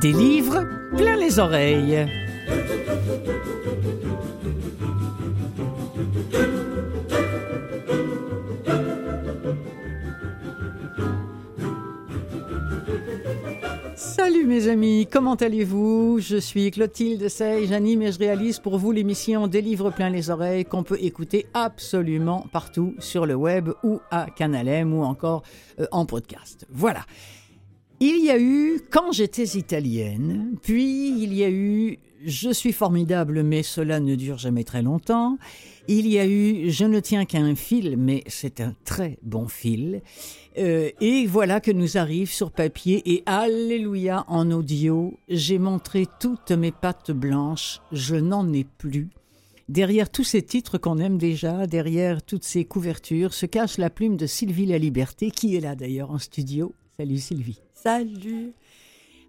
Des livres plein les oreilles. Salut mes amis, comment allez-vous? Je suis Clotilde Sey, j'anime et je réalise pour vous l'émission Des livres plein les oreilles qu'on peut écouter absolument partout sur le web ou à Canal M ou encore euh, en podcast. Voilà. Il y a eu Quand j'étais italienne, puis il y a eu Je suis formidable mais cela ne dure jamais très longtemps. Il y a eu Je ne tiens qu'à un fil mais c'est un très bon fil. Euh, et voilà que nous arrive sur papier et alléluia en audio. J'ai montré toutes mes pattes blanches, je n'en ai plus. Derrière tous ces titres qu'on aime déjà, derrière toutes ces couvertures, se cache la plume de Sylvie La Liberté, qui est là d'ailleurs en studio. Salut Sylvie. Salut.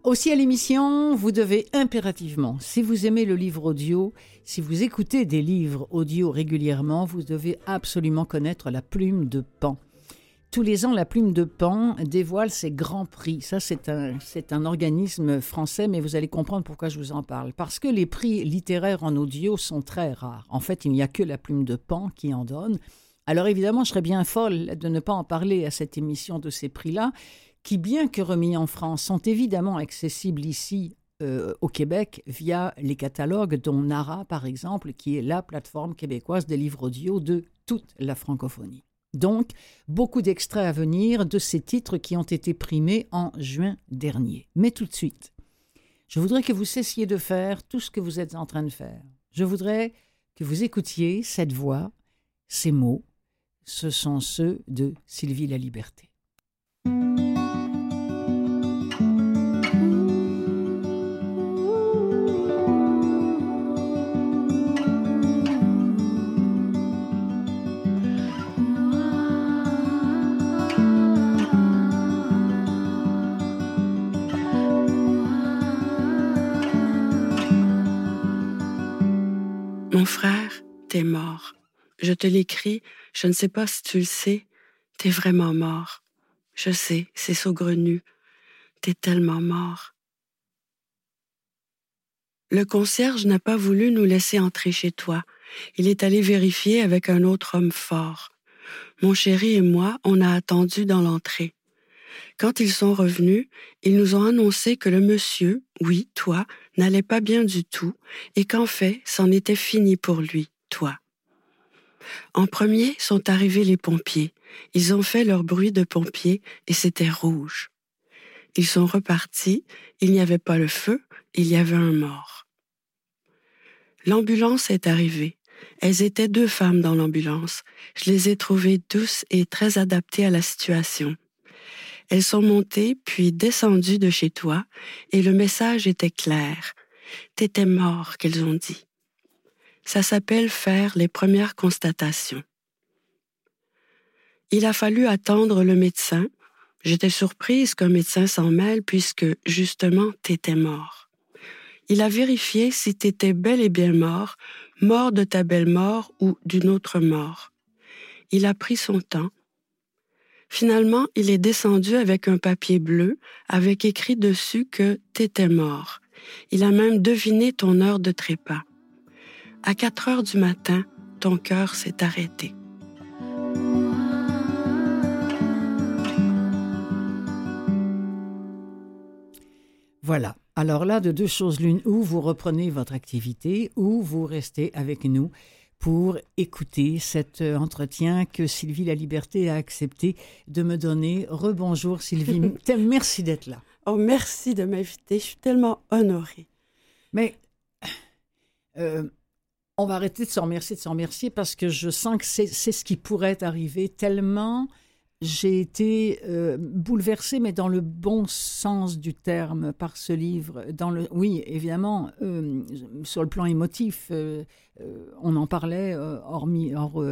Aussi à l'émission, vous devez impérativement, si vous aimez le livre audio, si vous écoutez des livres audio régulièrement, vous devez absolument connaître la plume de Pan. Tous les ans, la plume de Pan dévoile ses grands prix. Ça, c'est un, c'est un organisme français, mais vous allez comprendre pourquoi je vous en parle. Parce que les prix littéraires en audio sont très rares. En fait, il n'y a que la plume de Pan qui en donne. Alors évidemment, je serais bien folle de ne pas en parler à cette émission de ces prix-là, qui, bien que remis en France, sont évidemment accessibles ici euh, au Québec via les catalogues, dont Nara, par exemple, qui est la plateforme québécoise des livres audio de toute la francophonie. Donc, beaucoup d'extraits à venir de ces titres qui ont été primés en juin dernier. Mais tout de suite, je voudrais que vous cessiez de faire tout ce que vous êtes en train de faire. Je voudrais que vous écoutiez cette voix, ces mots. Ce sont ceux de Sylvie La Liberté. Je te l'écris, je ne sais pas si tu le sais, t'es vraiment mort. Je sais, c'est saugrenu. T'es tellement mort. Le concierge n'a pas voulu nous laisser entrer chez toi. Il est allé vérifier avec un autre homme fort. Mon chéri et moi, on a attendu dans l'entrée. Quand ils sont revenus, ils nous ont annoncé que le monsieur, oui, toi, n'allait pas bien du tout et qu'en fait, c'en était fini pour lui, toi. En premier sont arrivés les pompiers. Ils ont fait leur bruit de pompiers et c'était rouge. Ils sont repartis, il n'y avait pas le feu, il y avait un mort. L'ambulance est arrivée. Elles étaient deux femmes dans l'ambulance. Je les ai trouvées douces et très adaptées à la situation. Elles sont montées puis descendues de chez toi et le message était clair. T'étais mort, qu'elles ont dit. Ça s'appelle faire les premières constatations. Il a fallu attendre le médecin. J'étais surprise qu'un médecin s'en mêle puisque, justement, t'étais mort. Il a vérifié si t'étais bel et bien mort, mort de ta belle mort ou d'une autre mort. Il a pris son temps. Finalement, il est descendu avec un papier bleu avec écrit dessus que t'étais mort. Il a même deviné ton heure de trépas. À quatre heures du matin, ton cœur s'est arrêté. Voilà. Alors là, de deux choses l'une, ou vous reprenez votre activité, ou vous restez avec nous pour écouter cet entretien que Sylvie La Liberté a accepté de me donner. Rebonjour Sylvie, merci d'être là. Oh, merci de m'inviter, je suis tellement honorée. Mais euh, on va arrêter de s'en remercier, de s'en remercier, parce que je sens que c'est ce qui pourrait arriver tellement j'ai été euh, bouleversée, mais dans le bon sens du terme, par ce livre. Dans le, oui, évidemment, euh, sur le plan émotif, euh, on en parlait hors,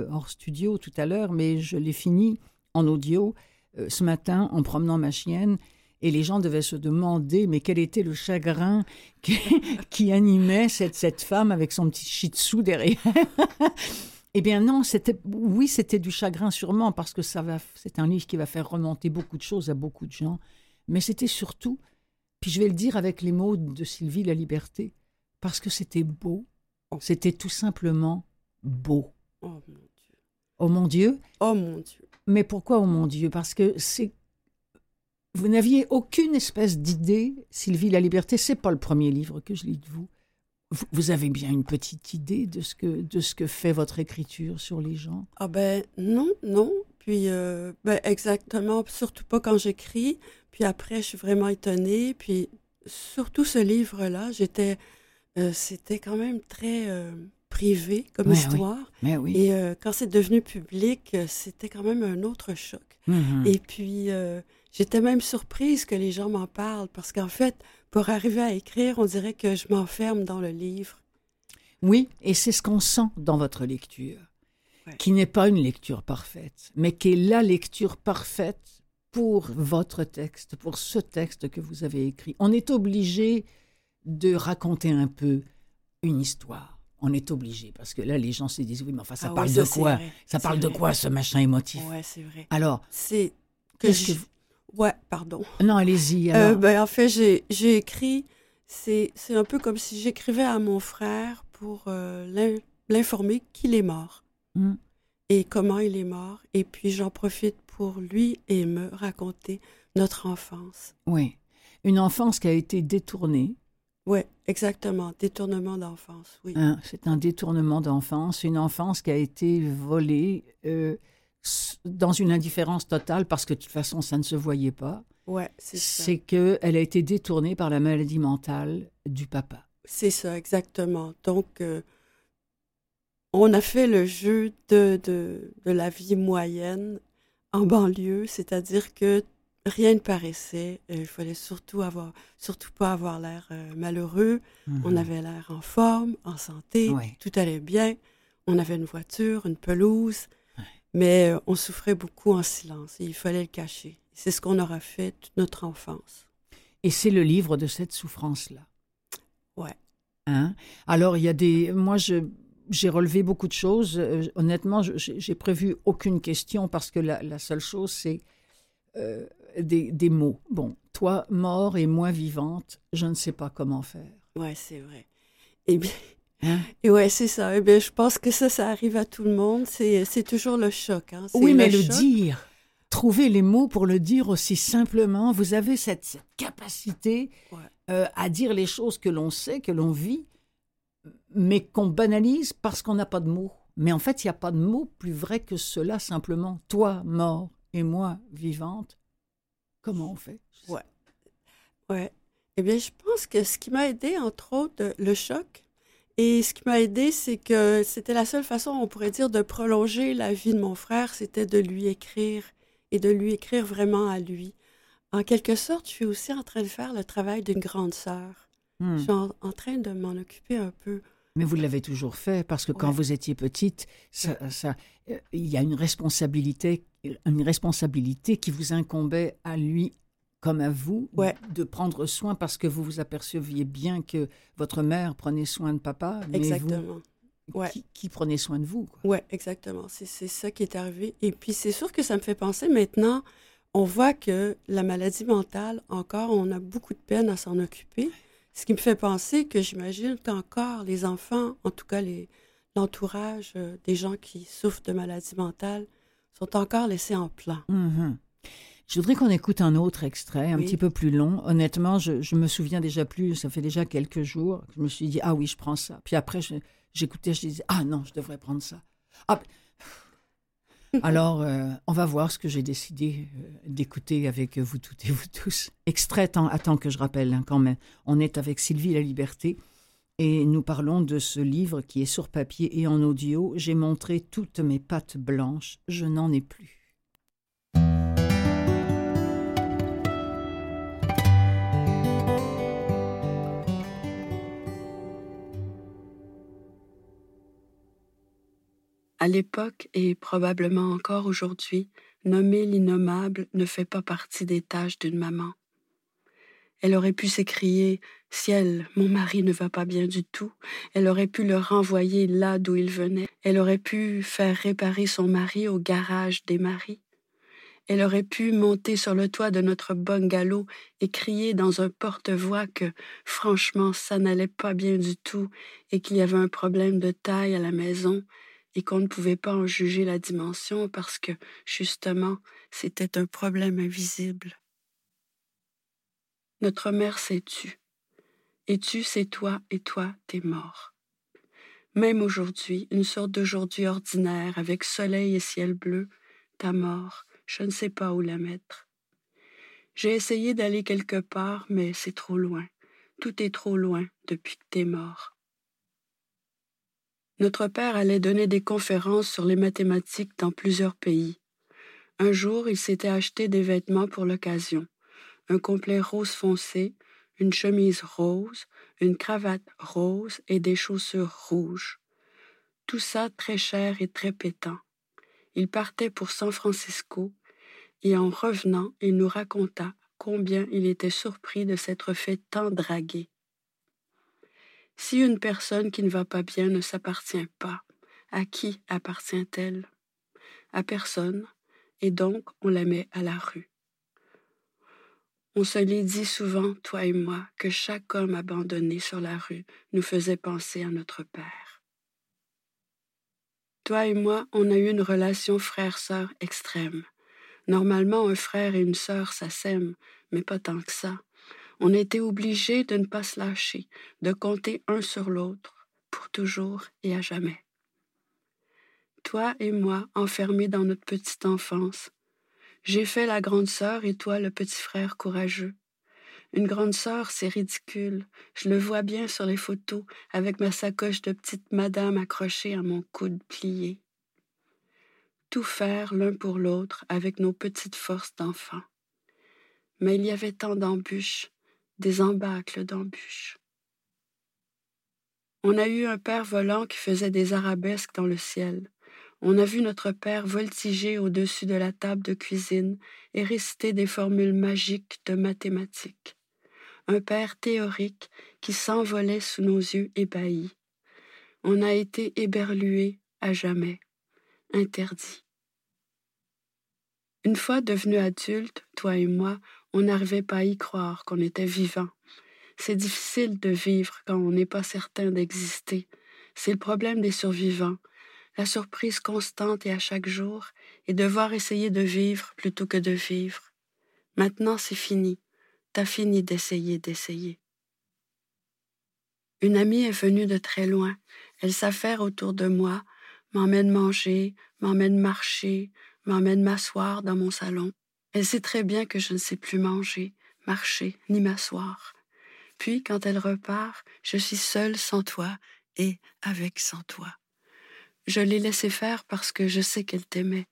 hors, studio tout à l'heure, mais je l'ai fini en audio ce matin en promenant ma chienne. Et les gens devaient se demander, mais quel était le chagrin qui, qui animait cette, cette femme avec son petit shih tzu derrière? Eh bien non, c'était oui, c'était du chagrin sûrement parce que ça va c'est un livre qui va faire remonter beaucoup de choses à beaucoup de gens, mais c'était surtout Puis je vais le dire avec les mots de Sylvie La Liberté, parce que c'était beau. Oh. C'était tout simplement beau. Oh mon Dieu. Oh mon Dieu. Oh mon Dieu. Mais pourquoi oh mon Dieu? Parce que c'est. Vous n'aviez aucune espèce d'idée, Sylvie La Liberté, c'est pas le premier livre que je lis de vous. Vous, vous avez bien une petite idée de ce que de ce que fait votre écriture sur les gens? Ah ben non, non. Puis euh, ben exactement, surtout pas quand j'écris. Puis après, je suis vraiment étonnée. Puis surtout ce livre-là, j'étais, euh, c'était quand même très euh, privé comme oui. histoire. Mais oui. Et quand c'est devenu public, c'était quand même un autre choc. Mhm. Et puis, j'étais même surprise que les gens m'en parlent parce qu'en fait, pour arriver à écrire, on dirait que je m'enferme dans le livre. Oui, et c'est ce qu'on sent dans votre lecture, Ouais. qui n'est pas une lecture parfaite, mais qui est la lecture parfaite pour votre texte, pour ce texte que vous avez écrit. On est obligé de raconter un peu une histoire. On est obligé, parce que là, les gens se disent, oui, mais enfin, ça Ah parle de quoi? Ça parle de quoi, ce machin émotif? Ouais, c'est vrai. Alors, C'est que qu'est-ce que je- vous- Ouais, pardon. Non, allez-y. Euh, ben, en fait, j'ai écrit, c'est un peu comme si j'écrivais à mon frère pour euh, l'in- l'informer qu'il est mort Hmm. et comment il est mort. Et puis, j'en profite pour lui et me raconter notre enfance. Oui. Une enfance qui a été détournée. Ouais, exactement. Détournement d'enfance, oui. Hein, c'est un détournement d'enfance, une enfance qui a été volée euh, dans une indifférence totale parce que de toute façon ça ne se voyait pas. Ouais, c'est ça. C'est que elle a été détournée par la maladie mentale du papa. C'est ça, exactement. Donc, euh, on a fait le jeu de, de, de la vie moyenne en banlieue, c'est-à-dire que rien ne paraissait. Il fallait surtout avoir, surtout pas avoir l'air euh, malheureux. On Mhm. avait l'air en forme, en santé, Ouais. tout allait bien. On avait une voiture, une pelouse. Mais euh, on souffrait beaucoup en silence et il fallait le cacher. C'est ce qu'on aura fait toute notre enfance. Et c'est le livre de cette souffrance-là. Ouais. Hein? Alors il y a des, moi je j'ai relevé beaucoup de choses. Euh, honnêtement, j'ai j'ai prévu aucune question parce que la, la seule chose c'est euh, des, des mots. Bon, toi mort et moi vivante, je ne sais pas comment faire. Ouais, c'est vrai. Eh bien, Hein? Et ouais, c'est ça. Eh bien, je pense que ça, ça arrive à tout le monde. C'est, toujours le choc. Hein. Oui, mais le dire, trouver les mots pour le dire aussi simplement, vous avez cette, cette capacité Ouais. euh, à dire les choses que l'on sait, que l'on vit, mais qu'on banalise parce qu'on n'a pas de mots. Mais en fait, il n'y a pas de mots plus vrai que cela simplement. Toi, mort, et moi, vivante, comment on fait? Ouais. Ouais. Eh bien, je pense que ce qui m'a aidé, entre autres, le choc. Et ce qui m'a aidé, c'est que c'était la seule façon, on pourrait dire, de prolonger la vie de mon frère, c'était de lui écrire et de lui écrire vraiment à lui. En quelque sorte, je suis aussi en train de faire le travail d'une grande sœur. Hmm. Je suis en, en train de m'en occuper un peu. Mais vous l'avez toujours fait parce que quand Ouais. vous étiez petite, ça, ça, euh, il y a une responsabilité, une responsabilité qui vous incombait à lui comme à vous Ouais. de prendre soin parce que vous vous aperceviez bien que votre mère prenait soin de papa, mais Exactement. vous, Ouais. qui, qui prenait soin de vous quoi. Ouais, exactement. C'est ça qui est arrivé. Et puis, c'est sûr que ça me fait penser maintenant, on voit que la maladie mentale, encore, on a beaucoup de peine à s'en occuper. Ce qui me fait penser que j'imagine qu'encore les enfants, en tout cas les l'entourage euh, des gens qui souffrent de maladie mentale, sont encore laissés en plan. Mhm. Je voudrais qu'on écoute un autre extrait, un Oui. petit peu plus long. Honnêtement, je, je me souviens déjà plus, ça fait déjà quelques jours, je me suis dit, ah oui, je prends ça. Puis après, je- j'écoutais, je disais, ah non, je devrais prendre ça. Ah, alors, euh, on va voir ce que j'ai décidé euh, d'écouter avec vous toutes et vous tous. Extrait, tant- attends que je rappelle hein, quand même. On est avec Sylvie La Liberté et nous parlons de ce livre qui est sur papier et en audio. J'ai montré toutes mes pattes blanches, je n'en ai plus. À l'époque et probablement encore aujourd'hui, nommer l'innommable ne fait pas partie des tâches d'une maman. Elle aurait pu s'écrier Ciel, mon mari ne va pas bien du tout. Elle aurait pu le renvoyer là d'où il venait. Elle aurait pu faire réparer son mari au garage des maris. Elle aurait pu monter sur le toit de notre bungalow et crier dans un porte-voix que, franchement, ça n'allait pas bien du tout et qu'il y avait un problème de taille à la maison et qu'on ne pouvait pas en juger la dimension parce que, justement, c'était un problème invisible. Notre mère s'est tue. Et tu, c'est toi, et toi, t'es mort. Même aujourd'hui, une sorte d'aujourd'hui ordinaire, avec soleil et ciel bleu, ta mort, je ne sais pas où la mettre. J'ai essayé d'aller quelque part, mais c'est trop loin. Tout est trop loin depuis que t'es mort. Notre père allait donner des conférences sur les mathématiques dans plusieurs pays. Un jour, il s'était acheté des vêtements pour l'occasion. Un complet rose foncé, une chemise rose, une cravate rose et des chaussures rouges. Tout ça très cher et très pétant. Il partait pour San Francisco et en revenant, il nous raconta combien il était surpris de s'être fait tant draguer. Si une personne qui ne va pas bien ne s'appartient pas, à qui appartient-elle? À personne, et donc on la met à la rue. On se l'est dit souvent, toi et moi, que chaque homme abandonné sur la rue nous faisait penser à notre père. Toi et moi, on a eu une relation frère-sœur extrême. Normalement, un frère et une sœur, ça s'aime, mais pas tant que ça. On était obligés de ne pas se lâcher, de compter un sur l'autre, pour toujours et à jamais. Toi et moi, enfermés dans notre petite enfance, j'ai fait la grande sœur et toi le petit frère courageux. Une grande sœur, c'est ridicule. Je le vois bien sur les photos, avec ma sacoche de petite madame accrochée à mon coude plié. Tout faire l'un pour l'autre avec nos petites forces d'enfants. Mais il y avait tant d'embûches, des embâcles d'embûches. On a eu un père volant qui faisait des arabesques dans le ciel. On a vu notre père voltiger au-dessus de la table de cuisine et réciter des formules magiques de mathématiques un père théorique qui s'envolait sous nos yeux ébahis. On a été éberlués à jamais, interdits. Une fois devenus adultes, toi et moi, on n'arrivait pas à y croire qu'on était vivant. C'est difficile de vivre quand on n'est pas certain d'exister. C'est le problème des survivants, la surprise constante et à chaque jour, et devoir essayer de vivre plutôt que de vivre. Maintenant, c'est fini. T'as fini d'essayer, d'essayer. Une amie est venue de très loin. Elle s'affaire autour de moi, m'emmène manger, m'emmène marcher, m'emmène m'asseoir dans mon salon. Elle sait très bien que je ne sais plus manger, marcher, ni m'asseoir. Puis, quand elle repart, je suis seule sans toi et avec sans toi. Je l'ai laissé faire parce que je sais qu'elle t'aimait.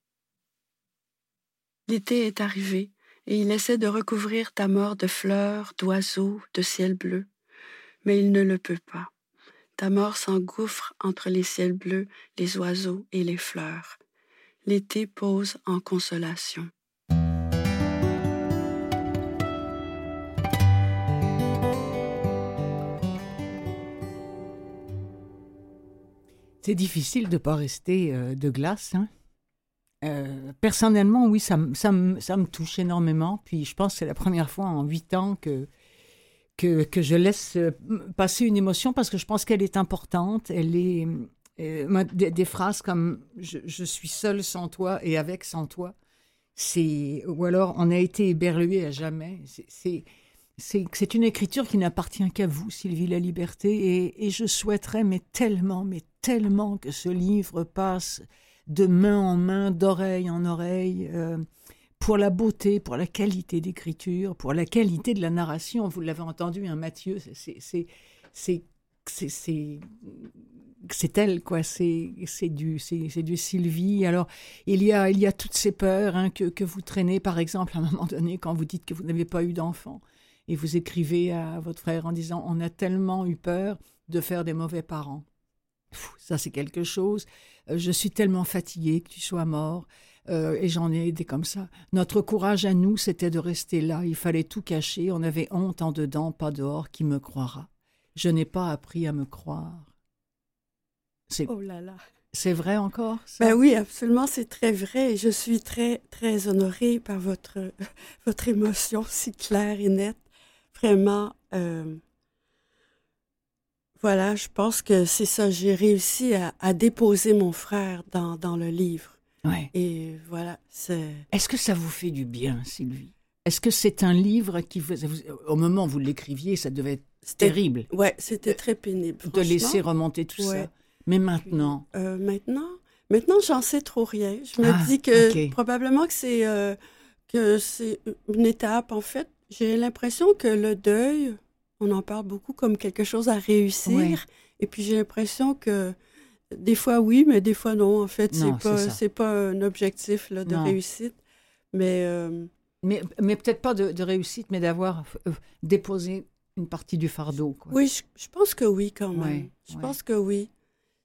L'été est arrivé, et il essaie de recouvrir ta mort de fleurs, d'oiseaux, de ciel bleu. Mais il ne le peut pas. Ta mort s'engouffre entre les ciels bleus, les oiseaux et les fleurs. L'été pose en consolation. C'est difficile de ne pas rester euh, de glace, hein euh, personnellement, oui, ça, ça, ça, me touche énormément. Puis je pense que c'est la première fois en huit ans que, que, que, je laisse euh, passer une émotion parce que je pense qu'elle est importante. Elle est euh, des, phrases comme je, je, suis seul sans toi et avec sans toi. C'est ou alors on a été éberlué à jamais. C'est c'est une écriture qui n'appartient qu'à vous, Sylvie La Liberté, et, je souhaiterais, mais tellement, mais tellement que ce livre passe de main en main, d'oreille en oreille, euh, pour la beauté, pour la qualité d'écriture, pour la qualité de la narration. Vous l'avez entendu, hein, Mathieu, c'est elle quoi. C'est c'est du c'est du Sylvie. Alors il y a il y a toutes ces peurs hein, que, que vous traînez par exemple à un moment donné quand vous dites que vous n'avez pas eu d'enfant et vous écrivez à votre frère en disant on a tellement eu peur de faire des mauvais parents ça c'est quelque chose. Euh, je suis tellement fatiguée que tu sois mort. Euh, et j'en ai des comme ça. Notre courage à nous, c'était de rester là. Il fallait tout cacher. On avait honte en dedans, pas dehors. Qui me croira Je n'ai pas appris à me croire. C'est, oh là là. C'est vrai encore Ben oui, absolument, c'est très vrai. je suis très, très honorée par votre, votre émotion si claire et nette. Vraiment, euh, voilà, je pense que c'est ça. J'ai réussi à, déposer mon frère dans, dans le livre. Ouais. Et voilà, c'est... Est-ce que ça vous fait du bien, Sylvie? Est-ce que c'est un livre qui vous... Au moment où vous l'écriviez, ça devait être terrible? Ouais, c'était très pénible. De laisser remonter tout ça. Mais maintenant? Euh, Maintenant, maintenant j'en sais trop rien. Je me ah, dis que probablement que c'est euh, que c'est une étape. En fait, j'ai l'impression que le deuil, on en parle beaucoup comme quelque chose à réussir. Et puis j'ai l'impression que des fois oui, mais des fois non. En fait, c'est pas c'est pas un objectif là, de réussite, mais euh, mais, mais peut-être pas de, réussite, mais d'avoir déposé une partie du fardeau. Oui, je, pense que oui quand même. je pense que oui.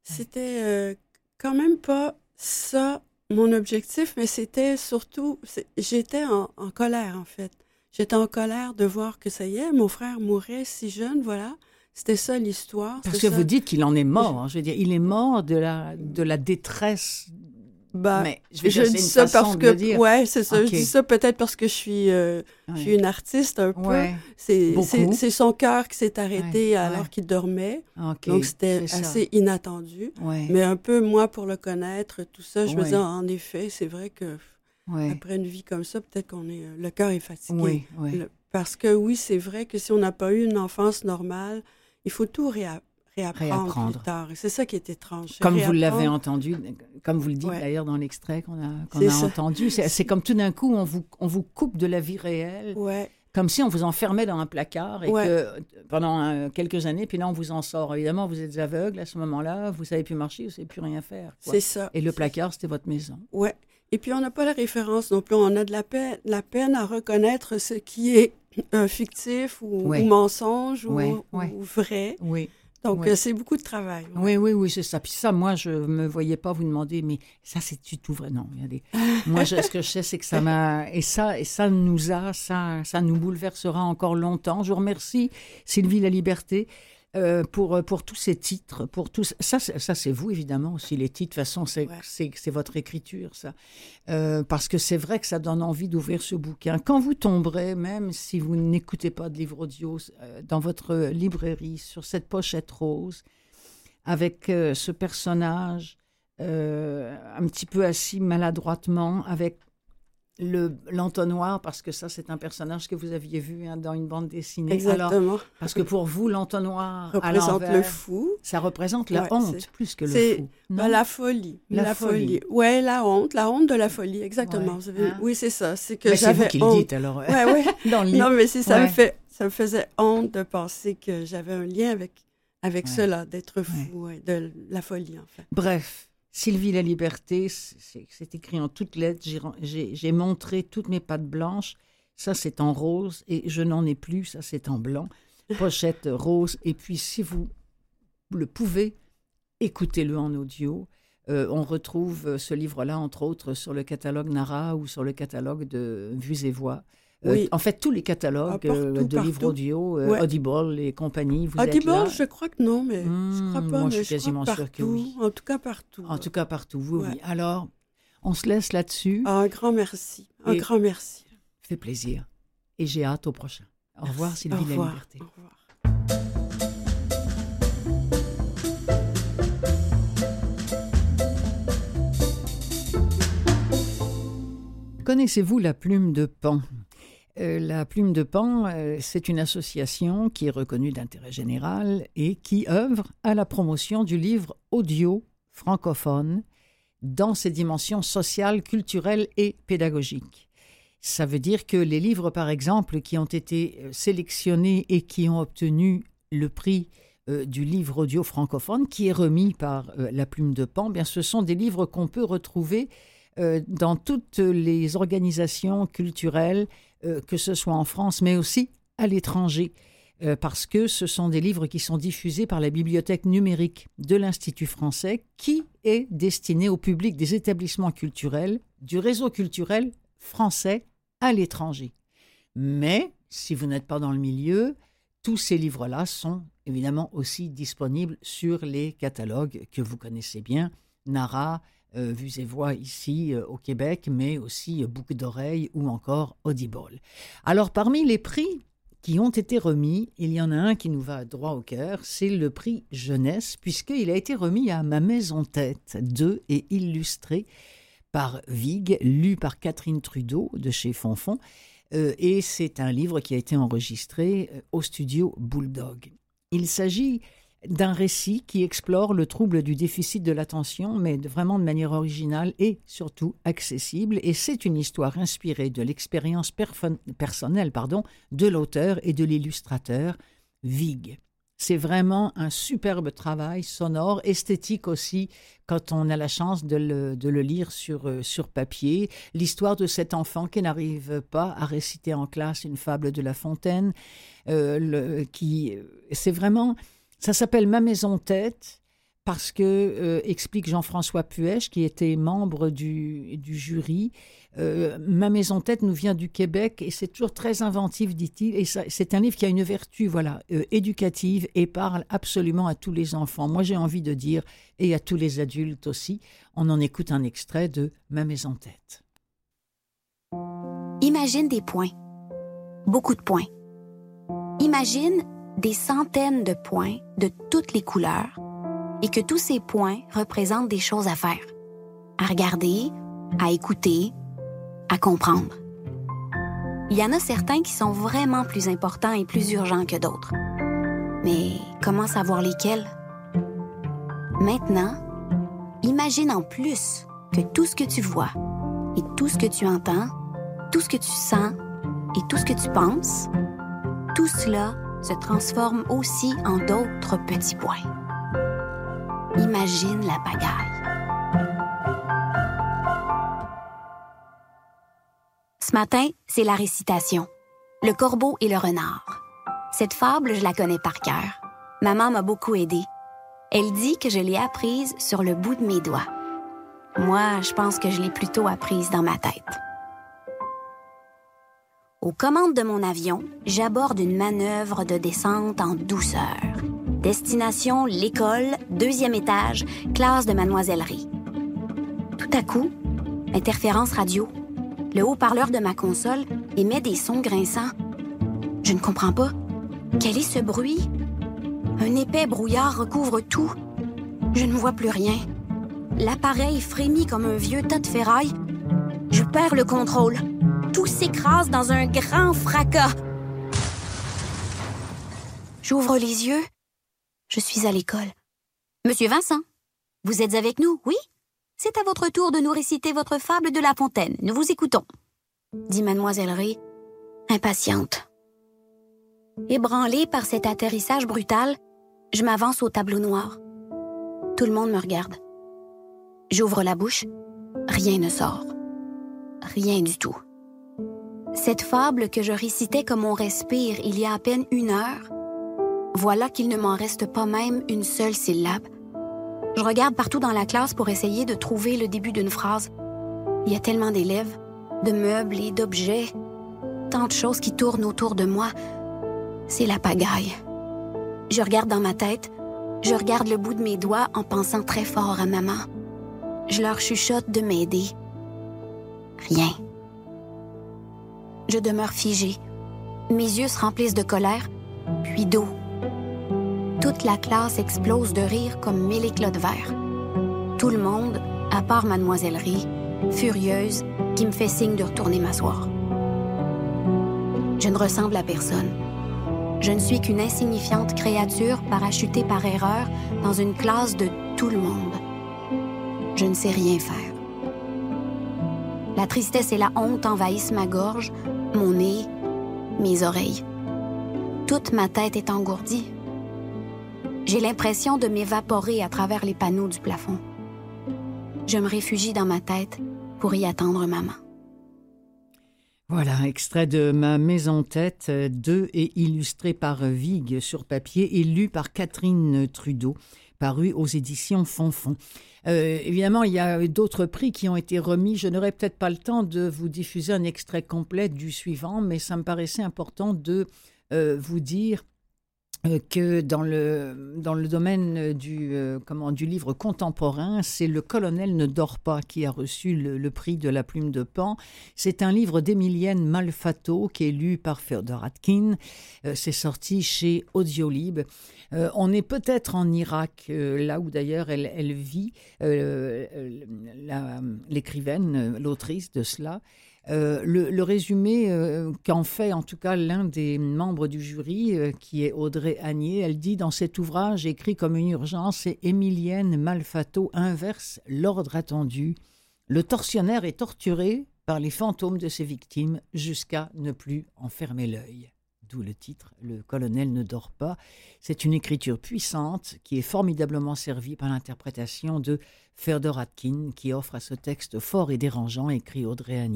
C'était euh, quand même pas ça mon objectif, mais c'était surtout, j'étais en, colère en fait. J'étais en colère de voir que ça y est, mon frère mourait si jeune, voilà. C'était ça l'histoire. Parce que vous dites qu'il en est mort. Hein. je veux dire, il est mort de la, de la détresse bah, mais je, vais dis ça parce que ouais, c'est ça. Je dis ça peut-être parce que je suis, euh, je suis une artiste un peu. C'est son cœur qui s'est arrêté alors qu'il dormait. Donc c'était assez inattendu. Mais un peu moi pour le connaître, tout ça, je me disais en effet, c'est vrai que après une vie comme ça, peut-être qu'on est le cœur est fatigué. parce que oui, c'est vrai que si on n'a pas eu une enfance normale, il faut tout réapprendre réapprendre, plus tard. C'est ça qui est étrange. Comme vous l'avez entendu, comme vous le dites d'ailleurs dans l'extrait qu'on a, entendu, c'est comme tout d'un coup, on vous, on vous coupe de la vie réelle. Ouais. Comme si on vous enfermait dans un placard et que pendant euh, quelques années, puis là on vous en sort. Évidemment, vous êtes aveugle à ce moment-là, vous savez plus marcher, vous savez plus rien faire. C'est ça. Et le placard, c'était votre maison. Ouais. Et puis on n'a pas la référence non plus. On a de la peine, la peine à reconnaître ce qui est euh, fictif ou, mensonge ou, ou, vrai. Oui. Donc, euh, c'est beaucoup de travail. Oui, oui, oui, c'est ça. Puis ça, moi, je ne me voyais pas vous demander, mais ça, c'est tout vrai? Non, regardez. moi, ce que je sais, c'est que ça m'a. Et ça, et ça nous a, ça, ça nous bouleversera encore longtemps. Je vous remercie, Sylvie La Liberté. Euh, pour, euh, pour tous ces titres, pour tous ça, ça c'est vous évidemment aussi les titres. De toute façon, c'est votre écriture ça, euh, parce que c'est vrai que ça donne envie d'ouvrir ce bouquin. Quand vous tomberez, même si vous n'écoutez pas de livre audio, dans votre librairie sur cette pochette rose, avec ce personnage un petit peu assis maladroitement, avec l'entonnoir, parce que ça, c'est un personnage que vous aviez vu hein, dans une bande dessinée. Exactement. parce que pour vous, l'entonnoir représente le fou. Ça représente la honte plus que le fou. Bah, la folie. La, folie. Ouais, la honte, la honte de la folie, exactement. Hein? Oui, c'est ça. C'est que j'avais C'est vous qui le dites alors. Ouais, ouais. dans le Non, mais ça me fait, ça me faisait honte de penser que j'avais un lien avec avec cela, d'être fou, de la folie en fait. Bref. Sylvie la liberté, c'est écrit en toutes lettres. J'ai montré toutes mes pattes blanches. Ça, c'est en rose et je n'en ai plus. Ça, c'est en blanc. Pochette rose. Et puis, si vous le pouvez, écoutez-le en audio. Euh, on retrouve euh, ce livre-là, entre autres, sur le catalogue Nara ou sur le catalogue de Vues et Voix. Euh, oui. en fait, tous les catalogues ah, euh, de livres audio, euh, Audible et compagnie, vous Audible, êtes là. je crois que non, mais je crois hmm, pas. Moi, je suis quasiment sûr que oui. En tout cas, partout. En tout cas, partout, oui, oui. Alors, on se laisse là-dessus. un grand merci. Un grand merci. Fait plaisir. Et j'ai hâte au prochain. Au revoir, Sylvie au revoir. La Liberté. Au revoir. Connaissez-vous la plume de Pan? La Plume de Pan, euh, c'est une association qui est reconnue d'intérêt général et qui œuvre à la promotion du livre audio francophone dans ses dimensions sociales, culturelles et pédagogiques. Ça veut dire que les livres, par exemple, qui ont été euh, sélectionnés et qui ont obtenu le prix du livre audio francophone, qui est remis par la Plume de Pan, bien, ce sont des livres qu'on peut retrouver dans toutes les organisations culturelles euh, que ce soit en France, mais aussi à l'étranger, euh, parce que ce sont des livres qui sont diffusés par la bibliothèque numérique de l'Institut français, qui est destiné au public des établissements culturels du réseau culturel français à l'étranger. Mais, si vous n'êtes pas dans le milieu, tous ces livres-là sont évidemment aussi disponibles sur les catalogues que vous connaissez bien, Nara, euh, vues et voix ici au Québec, mais aussi Boucle d'oreille ou encore Audible. Alors parmi les prix qui ont été remis, il y en a un qui nous va droit au cœur, c'est le prix jeunesse, puisqu'il a été remis à Ma maison tête de et illustré par Vig, lu par Catherine Trudeau de chez Fonfon, euh, et c'est un livre qui a été enregistré euh, au studio Bulldog. Il s'agit d'un récit qui explore le trouble du déficit de l'attention, mais vraiment de manière originale et surtout accessible. Et c'est une histoire inspirée de l'expérience personnelle pardon, de l'auteur et de l'illustrateur Vig. C'est vraiment un superbe travail sonore, esthétique aussi, quand on a la chance de le, lire sur, euh, sur papier. L'histoire de cet enfant qui n'arrive pas à réciter en classe une fable de La Fontaine, euh, qui, c'est vraiment ça s'appelle Ma maison tête parce que, euh, explique Jean-François Puech, qui était membre du, jury, euh, Ma maison tête nous vient du Québec et c'est toujours très inventif, dit-il. Et c'est un livre qui a une vertu voilà, euh, éducative et parle absolument à tous les enfants. Moi, j'ai envie de dire, et à tous les adultes aussi, on en écoute un extrait de Ma maison tête. Imagine des points, beaucoup de points. Imagine des centaines de points de toutes les couleurs et que tous ces points représentent des choses à faire, à regarder, à écouter, à comprendre. Il y en a certains qui sont vraiment plus importants et plus urgents que d'autres. Mais comment savoir lesquels? Maintenant, imagine en plus que tout ce que tu vois et tout ce que tu entends, tout ce que tu sens et tout ce que tu penses, tout cela se transforme aussi en d'autres petits points. Imagine la pagaille. Ce matin, c'est la récitation. Le corbeau et le renard. Cette fable, je la connais par cœur. Maman m'a beaucoup aidée. Elle dit que je l'ai apprise sur le bout de mes doigts. Moi, je pense que je l'ai plutôt apprise dans ma tête. Aux commandes de mon avion, j'aborde une manœuvre de descente en douceur. Destination l'école, deuxième étage, classe de mademoisellerie. Tout à coup, interférence radio. Le haut-parleur de ma console émet des sons grinçants. Je ne comprends pas. Quel est ce bruit? Un épais brouillard recouvre tout. Je ne vois plus rien. L'appareil frémit comme un vieux tas de ferraille. Je perds le contrôle tout s'écrase dans un grand fracas. J'ouvre les yeux. Je suis à l'école. Monsieur Vincent, vous êtes avec nous, oui? C'est à votre tour de nous réciter votre fable de La Fontaine. Nous vous écoutons, dit mademoiselle Ray, impatiente. Ébranlée par cet atterrissage brutal, je m'avance au tableau noir. Tout le monde me regarde. J'ouvre la bouche. Rien ne sort. Rien du tout. Cette fable que je récitais comme on respire il y a à peine une heure, voilà qu'il ne m'en reste pas même une seule syllabe. Je regarde partout dans la classe pour essayer de trouver le début d'une phrase. Il y a tellement d'élèves, de meubles et d'objets, tant de choses qui tournent autour de moi. C'est la pagaille. Je regarde dans ma tête, je regarde le bout de mes doigts en pensant très fort à maman. Je leur chuchote de m'aider. Rien. Je demeure figée. Mes yeux se remplissent de colère, puis d'eau. Toute la classe explose de rire comme mille éclats de verre. Tout le monde, à part Mademoiselle Rie, furieuse, qui me fait signe de retourner m'asseoir. Je ne ressemble à personne. Je ne suis qu'une insignifiante créature parachutée par erreur dans une classe de tout le monde. Je ne sais rien faire. La tristesse et la honte envahissent ma gorge, mon nez, mes oreilles. Toute ma tête est engourdie. J'ai l'impression de m'évaporer à travers les panneaux du plafond. Je me réfugie dans ma tête pour y attendre maman. Voilà, extrait de Ma maison tête, deux et illustré par Vig sur papier et lu par Catherine Trudeau, paru aux éditions Fonfon. Euh, évidemment, il y a d'autres prix qui ont été remis. Je n'aurai peut-être pas le temps de vous diffuser un extrait complet du suivant, mais ça me paraissait important de euh, vous dire euh, que dans le, dans le domaine du, euh, comment, du livre contemporain, c'est Le colonel ne dort pas qui a reçu le, prix de la plume de Pan. C'est un livre d'Emilienne Malfato qui est lu par Féodor Atkin. Euh, c'est sorti chez Audiolib. on est peut-être en Irak, là où d'ailleurs elle, vit, l'écrivaine, l'autrice de cela. Euh, le, résumé euh, qu'en fait en tout cas l'un des membres du jury, euh, qui est Audrey Agnier, elle dit dans cet ouvrage écrit comme une urgence et Émilienne Malfato inverse l'ordre attendu. Le tortionnaire est torturé par les fantômes de ses victimes jusqu'à ne plus en fermer l'œil d'où le titre Le colonel ne dort pas. C'est une écriture puissante qui est formidablement servie par l'interprétation de Ferdor Atkin, qui offre à ce texte fort et dérangeant, écrit Audrey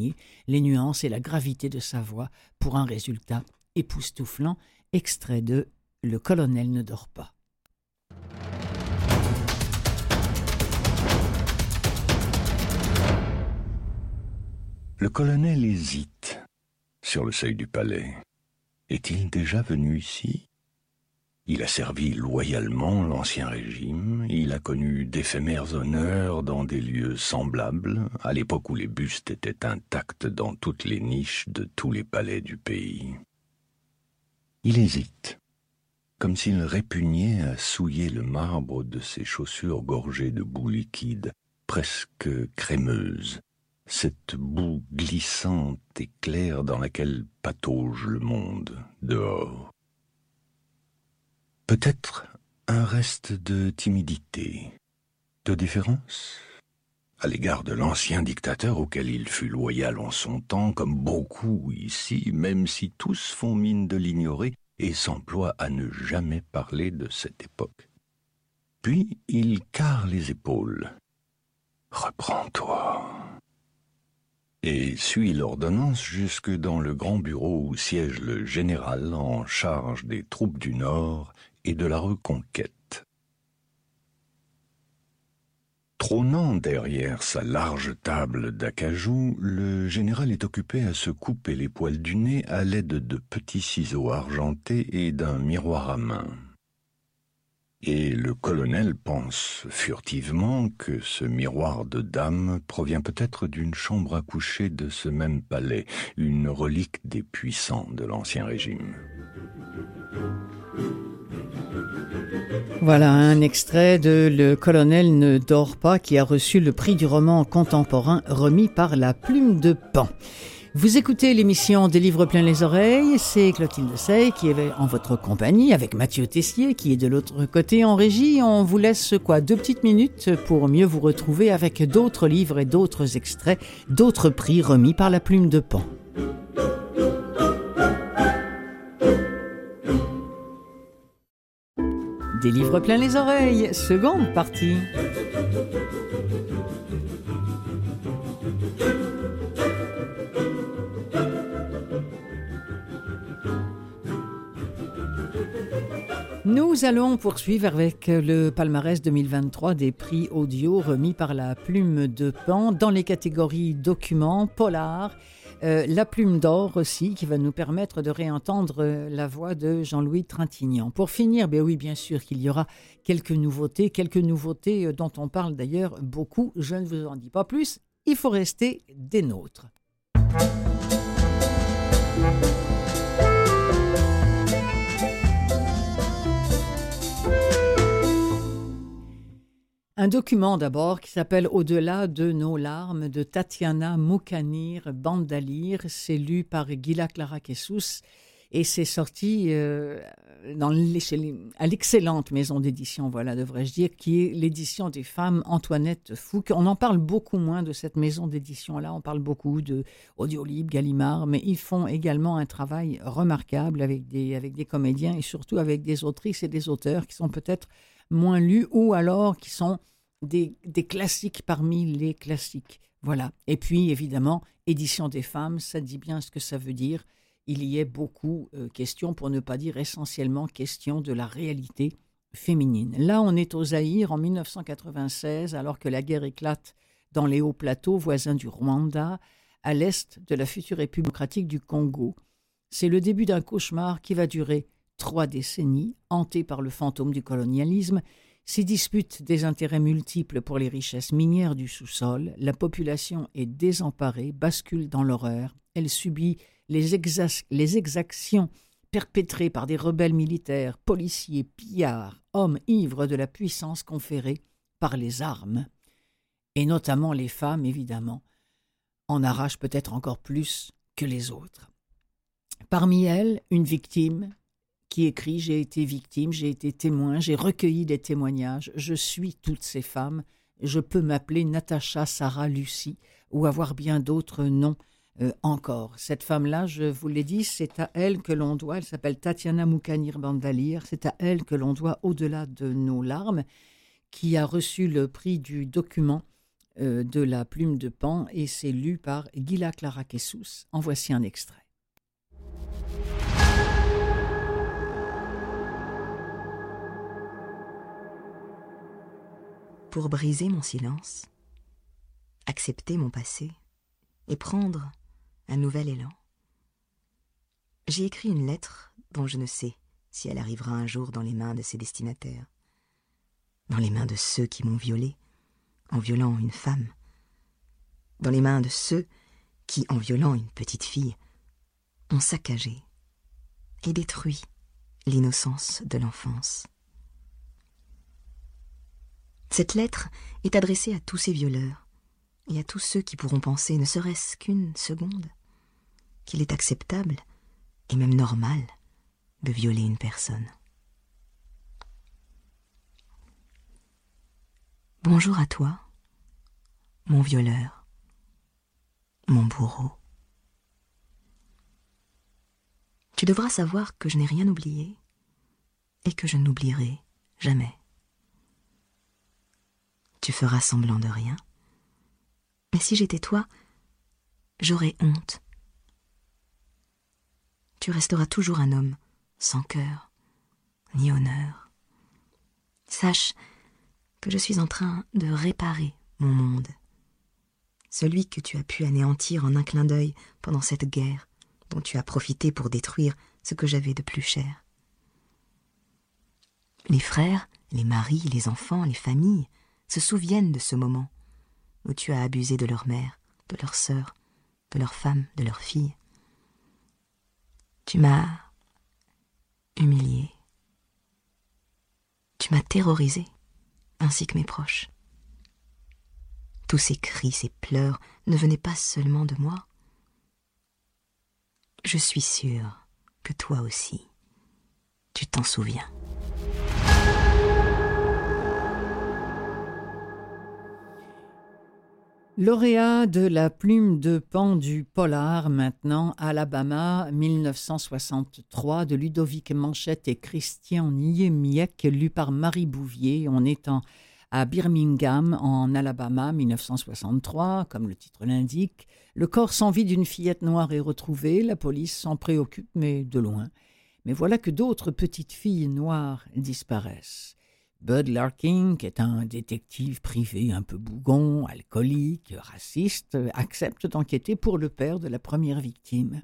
les nuances et la gravité de sa voix pour un résultat époustouflant, extrait de Le colonel ne dort pas. Le colonel hésite sur le seuil du palais. Est-il déjà venu ici? Il a servi loyalement l'Ancien Régime, il a connu d'éphémères honneurs dans des lieux semblables, à l'époque où les bustes étaient intacts dans toutes les niches de tous les palais du pays. Il hésite, comme s'il répugnait à souiller le marbre de ses chaussures gorgées de boue liquide, presque crémeuse, cette boue glissante et claire dans laquelle patauge le monde dehors. Peut-être un reste de timidité, de déférence à l'égard de l'ancien dictateur auquel il fut loyal en son temps, comme beaucoup ici, même si tous font mine de l'ignorer et s'emploient à ne jamais parler de cette époque. Puis il carre les épaules. Reprends-toi et suit l'ordonnance jusque dans le grand bureau où siège le général en charge des troupes du Nord et de la reconquête. Trônant derrière sa large table d'acajou, le général est occupé à se couper les poils du nez à l'aide de petits ciseaux argentés et d'un miroir à main et le colonel pense furtivement que ce miroir de dame provient peut-être d'une chambre à coucher de ce même palais, une relique des puissants de l'Ancien Régime. Voilà un extrait de Le colonel ne dort pas qui a reçu le prix du roman contemporain remis par la plume de Pan. Vous écoutez l'émission des livres plein les oreilles, c'est Clotilde Sey qui est en votre compagnie avec Mathieu Tessier qui est de l'autre côté en régie. On vous laisse quoi deux petites minutes pour mieux vous retrouver avec d'autres livres et d'autres extraits, d'autres prix remis par la plume de Pan. Des livres plein les oreilles, seconde partie. Nous allons poursuivre avec le palmarès 2023 des prix audio remis par la Plume de Pan dans les catégories documents, polar, euh, la Plume d'Or aussi, qui va nous permettre de réentendre la voix de Jean-Louis Trintignant. Pour finir, bien oui, bien sûr qu'il y aura quelques nouveautés, quelques nouveautés euh, dont on parle d'ailleurs beaucoup. Je ne vous en dis pas plus. Il faut rester des nôtres. Un document d'abord qui s'appelle Au-delà de nos larmes de Tatiana Moukanir Bandalir. C'est lu par Gila Clara Kessous et c'est sorti euh, dans à l'excellente maison d'édition, voilà, devrais-je dire, qui est l'édition des femmes Antoinette Fouque. On en parle beaucoup moins de cette maison d'édition-là. On parle beaucoup de Audiolib, Gallimard, mais ils font également un travail remarquable avec des, avec des comédiens et surtout avec des autrices et des auteurs qui sont peut-être moins lus ou alors qui sont des, classiques parmi les classiques. Voilà. Et puis, évidemment, édition des femmes, ça dit bien ce que ça veut dire. Il y est beaucoup euh, question, pour ne pas dire essentiellement question de la réalité féminine. Là, on est aux Zaïre en 1996, alors que la guerre éclate dans les hauts plateaux voisins du Rwanda, à l'est de la future République démocratique du Congo. C'est le début d'un cauchemar qui va durer trois décennies, hanté par le fantôme du colonialisme, ces disputes des intérêts multiples pour les richesses minières du sous-sol, la population est désemparée, bascule dans l'horreur, elle subit les, les exactions perpétrées par des rebelles militaires, policiers, pillards, hommes ivres de la puissance conférée par les armes, et notamment les femmes, évidemment, en arrachent peut-être encore plus que les autres. Parmi elles, une victime qui écrit J'ai été victime, j'ai été témoin, j'ai recueilli des témoignages, je suis toutes ces femmes, je peux m'appeler Natacha, Sarah, Lucie, ou avoir bien d'autres noms euh, encore. Cette femme-là, je vous l'ai dit, c'est à elle que l'on doit, elle s'appelle Tatiana Moukanir Bandalir, c'est à elle que l'on doit, au-delà de nos larmes, qui a reçu le prix du document euh, de la plume de Pan et c'est lu par Gila Clara Kessous. En voici un extrait. Pour briser mon silence, accepter mon passé et prendre un nouvel élan. J'ai écrit une lettre dont je ne sais si elle arrivera un jour dans les mains de ses destinataires, dans les mains de ceux qui m'ont violée en violant une femme, dans les mains de ceux qui, en violant une petite fille, ont saccagé et détruit l'innocence de l'enfance. Cette lettre est adressée à tous ces violeurs et à tous ceux qui pourront penser, ne serait-ce qu'une seconde, qu'il est acceptable et même normal de violer une personne. Bonjour à toi, mon violeur, mon bourreau. Tu devras savoir que je n'ai rien oublié et que je n'oublierai jamais tu feras semblant de rien. Mais si j'étais toi, j'aurais honte. Tu resteras toujours un homme sans cœur, ni honneur. Sache que je suis en train de réparer mon monde, celui que tu as pu anéantir en un clin d'œil pendant cette guerre dont tu as profité pour détruire ce que j'avais de plus cher. Les frères, les maris, les enfants, les familles, se souviennent de ce moment où tu as abusé de leur mère, de leur sœur, de leur femme, de leur fille. Tu m'as humilié. Tu m'as terrorisé, ainsi que mes proches. Tous ces cris, ces pleurs ne venaient pas seulement de moi. Je suis sûre que toi aussi, tu t'en souviens. Lauréat de la plume de pan du polar maintenant, Alabama 1963 de Ludovic Manchette et Christian Niemiec, lu par Marie Bouvier. On est à Birmingham, en Alabama, 1963, comme le titre l'indique. Le corps sans vie d'une fillette noire est retrouvé. La police s'en préoccupe, mais de loin. Mais voilà que d'autres petites filles noires disparaissent. Bud Larkin, qui est un détective privé un peu bougon, alcoolique, raciste, accepte d'enquêter pour le père de la première victime.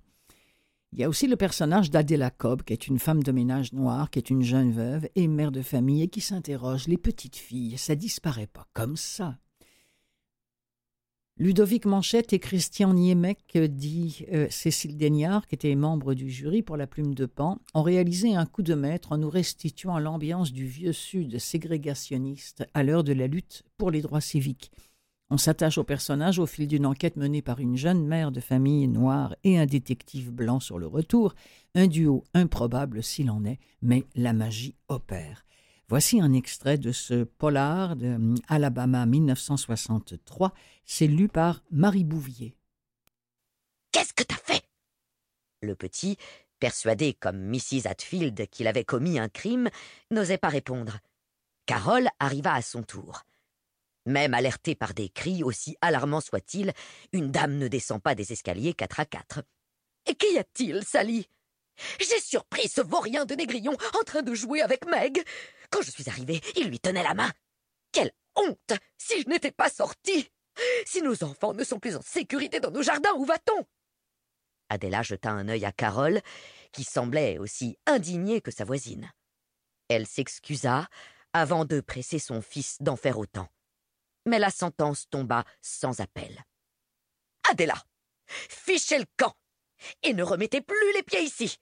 Il y a aussi le personnage d'Adela Cobb, qui est une femme de ménage noire, qui est une jeune veuve et mère de famille et qui s'interroge les petites filles, ça disparaît pas comme ça. Ludovic Manchette et Christian Niemec, dit euh, Cécile Daignard, qui était membre du jury pour la plume de Pan, ont réalisé un coup de maître en nous restituant l'ambiance du vieux Sud ségrégationniste à l'heure de la lutte pour les droits civiques. On s'attache au personnage au fil d'une enquête menée par une jeune mère de famille noire et un détective blanc sur le retour, un duo improbable s'il en est, mais la magie opère. Voici un extrait de ce polar de hum, Alabama 1963. C'est lu par Marie Bouvier. Qu'est-ce que t'as fait? Le petit, persuadé comme Mrs. Hatfield qu'il avait commis un crime, n'osait pas répondre. Carole arriva à son tour. Même alertée par des cris, aussi alarmants soient-ils, une dame ne descend pas des escaliers quatre à quatre. Et qu'y a-t-il, Sally? J'ai surpris ce vaurien de Négrillon en train de jouer avec Meg. Quand je suis arrivé, il lui tenait la main. Quelle honte si je n'étais pas sortie Si nos enfants ne sont plus en sécurité dans nos jardins, où va-t-on? Adela jeta un œil à Carole, qui semblait aussi indignée que sa voisine. Elle s'excusa avant de presser son fils d'en faire autant. Mais la sentence tomba sans appel. Adela, fichez le camp et ne remettez plus les pieds ici.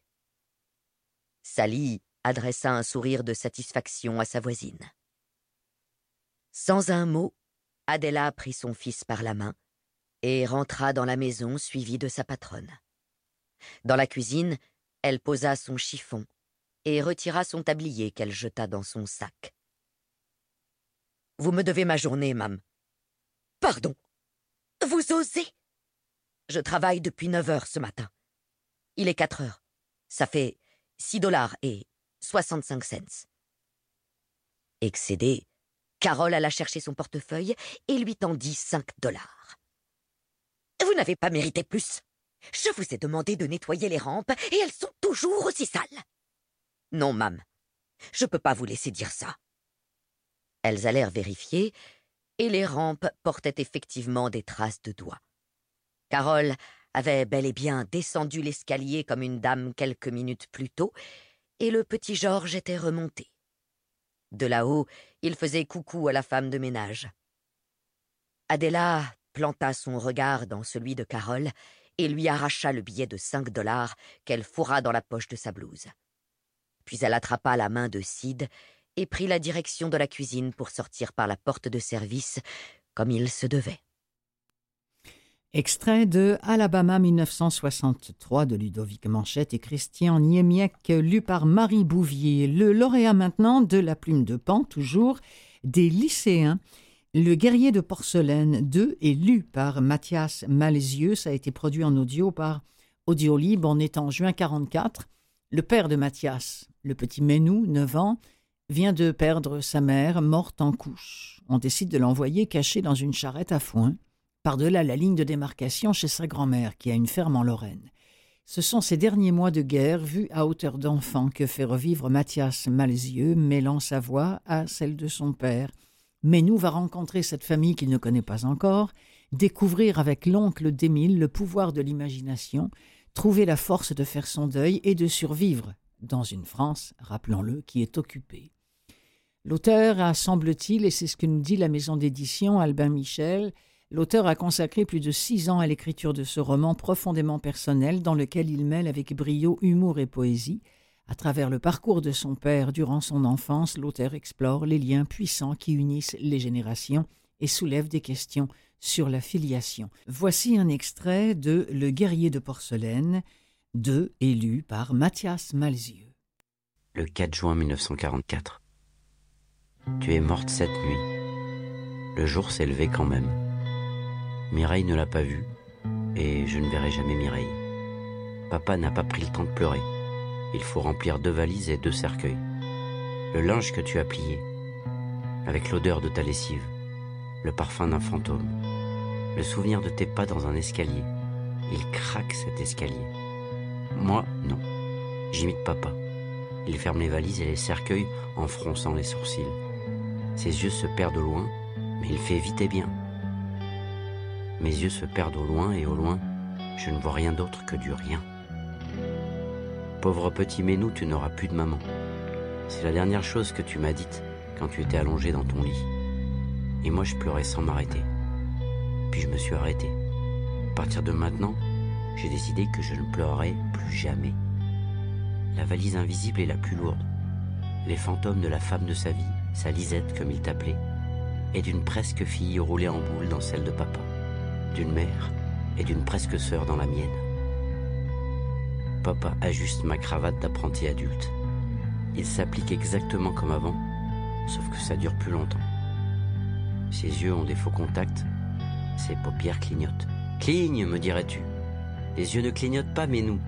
Sally adressa un sourire de satisfaction à sa voisine. Sans un mot, Adela prit son fils par la main et rentra dans la maison suivie de sa patronne. Dans la cuisine, elle posa son chiffon et retira son tablier qu'elle jeta dans son sac. Vous me devez ma journée, mam. Pardon. Vous osez? Je travaille depuis neuf heures ce matin. Il est quatre heures. Ça fait six dollars et soixante-cinq cents. Excédée, Carole alla chercher son portefeuille et lui tendit cinq dollars. Vous n'avez pas mérité plus. Je vous ai demandé de nettoyer les rampes et elles sont toujours aussi sales. Non, mam. Je peux pas vous laisser dire ça. Elles allèrent vérifier, et les rampes portaient effectivement des traces de doigts. Carole avait bel et bien descendu l'escalier comme une dame quelques minutes plus tôt, et le petit Georges était remonté. De là-haut, il faisait coucou à la femme de ménage. Adela planta son regard dans celui de Carole et lui arracha le billet de cinq dollars qu'elle fourra dans la poche de sa blouse. Puis elle attrapa la main de Sid et prit la direction de la cuisine pour sortir par la porte de service, comme il se devait. Extrait de Alabama 1963 de Ludovic Manchette et Christian Niemiec, lu par Marie Bouvier. Le lauréat maintenant de la plume de Pan, toujours, des lycéens. Le guerrier de porcelaine 2 est lu par Mathias Malzieux. Ça a été produit en audio par Audiolib en étant juin 44. Le père de Mathias, le petit Menou, 9 ans, vient de perdre sa mère morte en couche. On décide de l'envoyer caché dans une charrette à foin par-delà la ligne de démarcation chez sa grand-mère, qui a une ferme en Lorraine. Ce sont ces derniers mois de guerre, vus à hauteur d'enfant, que fait revivre Mathias Malzieux, mêlant sa voix à celle de son père. Menou va rencontrer cette famille qu'il ne connaît pas encore, découvrir avec l'oncle d'Émile le pouvoir de l'imagination, trouver la force de faire son deuil et de survivre dans une France, rappelons-le, qui est occupée. L'auteur a, semble-t-il, et c'est ce que nous dit la maison d'édition Albin Michel, L'auteur a consacré plus de six ans à l'écriture de ce roman profondément personnel dans lequel il mêle avec brio humour et poésie. À travers le parcours de son père durant son enfance, l'auteur explore les liens puissants qui unissent les générations et soulève des questions sur la filiation. Voici un extrait de Le guerrier de porcelaine, de élu par Mathias Malzieux. Le 4 juin 1944. Tu es morte cette nuit. Le jour s'est levé quand même. Mireille ne l'a pas vue, et je ne verrai jamais Mireille. Papa n'a pas pris le temps de pleurer. Il faut remplir deux valises et deux cercueils. Le linge que tu as plié, avec l'odeur de ta lessive, le parfum d'un fantôme, le souvenir de tes pas dans un escalier. Il craque cet escalier. Moi, non. J'imite papa. Il ferme les valises et les cercueils en fronçant les sourcils. Ses yeux se perdent loin, mais il fait vite et bien. Mes yeux se perdent au loin et au loin, je ne vois rien d'autre que du rien. Pauvre petit Ménou, tu n'auras plus de maman. C'est la dernière chose que tu m'as dite quand tu étais allongé dans ton lit. Et moi, je pleurais sans m'arrêter. Puis je me suis arrêté. À partir de maintenant, j'ai décidé que je ne pleurerai plus jamais. La valise invisible est la plus lourde. Les fantômes de la femme de sa vie, sa Lisette comme il t'appelait, et d'une presque fille roulée en boule dans celle de papa d'une mère et d'une presque sœur dans la mienne. Papa ajuste ma cravate d'apprenti adulte. Il s'applique exactement comme avant, sauf que ça dure plus longtemps. Ses yeux ont des faux contacts, ses paupières clignotent. Cligne, me dirais-tu. Les yeux ne clignotent pas, mais nous,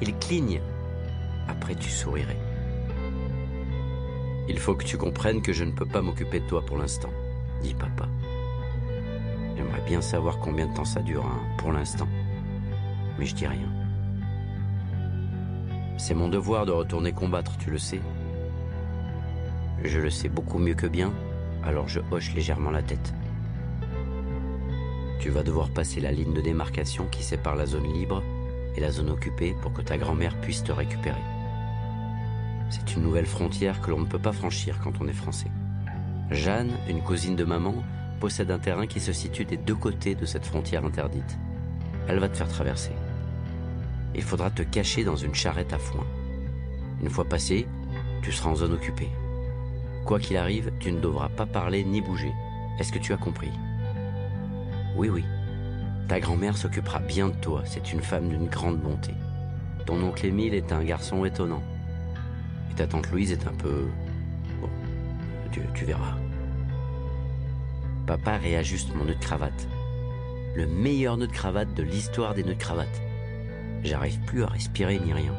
ils clignent. Après, tu sourirais. Il faut que tu comprennes que je ne peux pas m'occuper de toi pour l'instant, dit papa. J'aimerais bien savoir combien de temps ça dure, hein, pour l'instant. Mais je dis rien. C'est mon devoir de retourner combattre, tu le sais. Je le sais beaucoup mieux que bien, alors je hoche légèrement la tête. Tu vas devoir passer la ligne de démarcation qui sépare la zone libre et la zone occupée pour que ta grand-mère puisse te récupérer. C'est une nouvelle frontière que l'on ne peut pas franchir quand on est français. Jeanne, une cousine de maman, possède un terrain qui se situe des deux côtés de cette frontière interdite. Elle va te faire traverser. Il faudra te cacher dans une charrette à foin. Une fois passé, tu seras en zone occupée. Quoi qu'il arrive, tu ne devras pas parler ni bouger. Est-ce que tu as compris? Oui, oui. Ta grand-mère s'occupera bien de toi, c'est une femme d'une grande bonté. Ton oncle Émile est un garçon étonnant. Et ta tante Louise est un peu... Bon, tu, tu verras. Papa réajuste mon nœud de cravate. Le meilleur nœud de cravate de l'histoire des nœuds de cravate. J'arrive plus à respirer ni rien.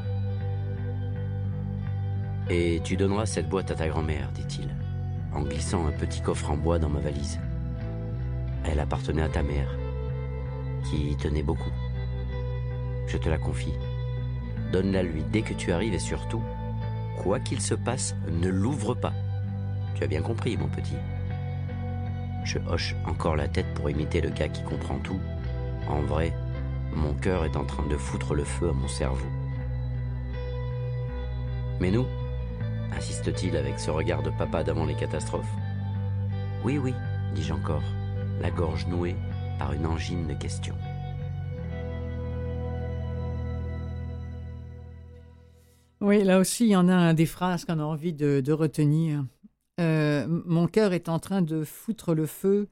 Et tu donneras cette boîte à ta grand-mère, dit-il, en glissant un petit coffre en bois dans ma valise. Elle appartenait à ta mère qui tenait beaucoup. Je te la confie. Donne-la lui dès que tu arrives et surtout, quoi qu'il se passe, ne l'ouvre pas. Tu as bien compris, mon petit. Je hoche encore la tête pour imiter le gars qui comprend tout. En vrai, mon cœur est en train de foutre le feu à mon cerveau. Mais nous insiste-t-il avec ce regard de papa d'avant les catastrophes. Oui, oui, dis-je encore, la gorge nouée par une angine de questions. Oui, là aussi, il y en a des phrases qu'on a envie de, de retenir. Euh, mon cœur est en train de foutre le feu.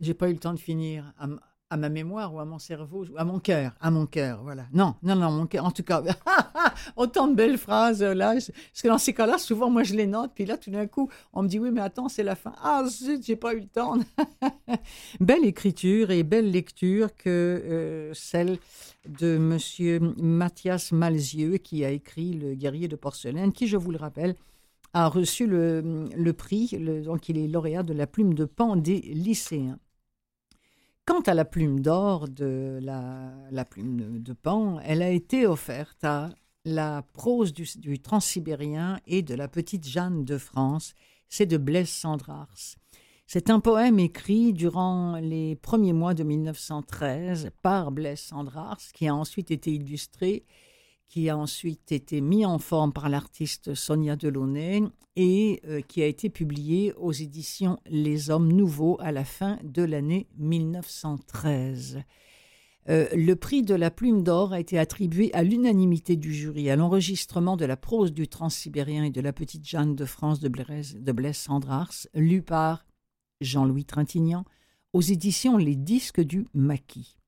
J'ai pas eu le temps de finir. À, ma mémoire ou à mon cerveau, à mon cœur, à mon cœur, voilà. Non, non, non, mon cœur. En tout cas, autant de belles phrases là. Parce que dans ces cas-là, souvent, moi, je les note. Puis là, tout d'un coup, on me dit oui, mais attends, c'est la fin. Ah zut, j'ai pas eu le temps. belle écriture et belle lecture que euh, celle de Monsieur Mathias Malzieux, qui a écrit Le guerrier de porcelaine, qui, je vous le rappelle, a reçu le, le prix, le, donc il est lauréat de la plume de pan des lycéens. Quant à la plume d'or de la, la, plume de pan, elle a été offerte à la prose du, transsibérien et de la petite Jeanne de France, c'est de Blaise Sandrars. C'est un poème écrit durant les premiers mois de 1913 par Blaise Sandrars, qui a ensuite été illustré, qui a ensuite été mis en forme par l'artiste Sonia Delaunay et euh, qui a été publié aux éditions Les Hommes Nouveaux à la fin de l'année 1913. Euh, le prix de la Plume d'Or a été attribué à l'unanimité du jury à l'enregistrement de la prose du Transsibérien et de la Petite Jeanne de France de Blaise, de Sandrars, lu par Jean-Louis Trintignant, aux éditions Les Disques du Maquis.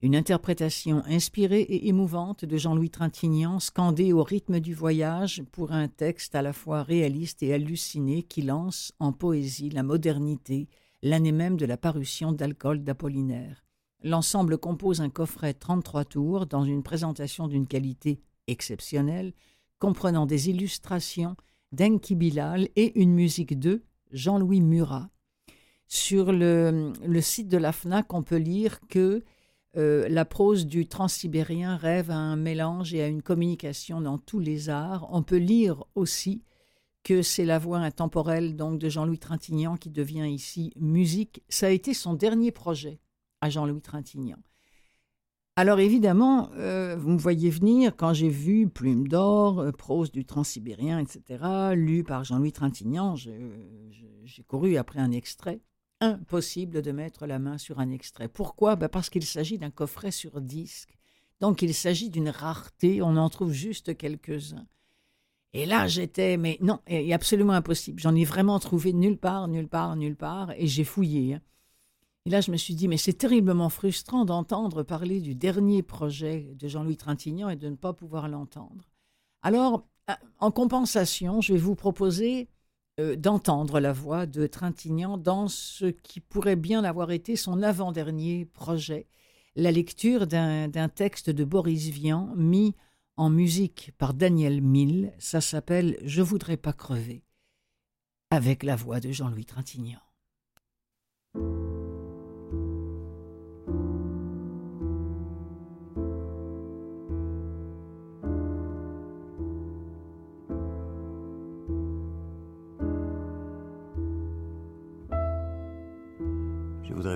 Une interprétation inspirée et émouvante de Jean-Louis Trintignant, scandée au rythme du voyage pour un texte à la fois réaliste et halluciné qui lance en poésie la modernité, l'année même de la parution d'Alcool d'Apollinaire. L'ensemble compose un coffret 33 tours dans une présentation d'une qualité exceptionnelle, comprenant des illustrations d'Enki Bilal et une musique de Jean-Louis Murat, sur le, le, site de la FNAC, on peut lire que euh, la prose du transsibérien rêve à un mélange et à une communication dans tous les arts. On peut lire aussi que c'est la voix intemporelle donc de Jean-Louis Trintignant qui devient ici musique. Ça a été son dernier projet à Jean-Louis Trintignant. Alors évidemment, euh, vous me voyez venir quand j'ai vu Plume d'or, euh, prose du transsibérien, etc., lu par Jean-Louis Trintignant, j'ai couru après un extrait impossible de mettre la main sur un extrait. Pourquoi? Ben Parce qu'il s'agit d'un coffret sur disque. Donc il s'agit d'une rareté, on en trouve juste quelques-uns. Et là, j'étais, mais non, est absolument impossible. J'en ai vraiment trouvé nulle part, nulle part, nulle part, et j'ai fouillé. Hein. Et là, je me suis dit, mais c'est terriblement frustrant d'entendre parler du dernier projet de Jean-Louis Trintignant et de ne pas pouvoir l'entendre. Alors, euh, en compensation, je vais vous proposer euh, d'entendre la voix de Trintignant dans ce qui pourrait bien avoir été son avant-dernier projet, la lecture d'un texte de Boris Vian mis en musique par Daniel Mille. Ça s'appelle Je voudrais pas crever, avec la voix de Jean-Louis Trintignant.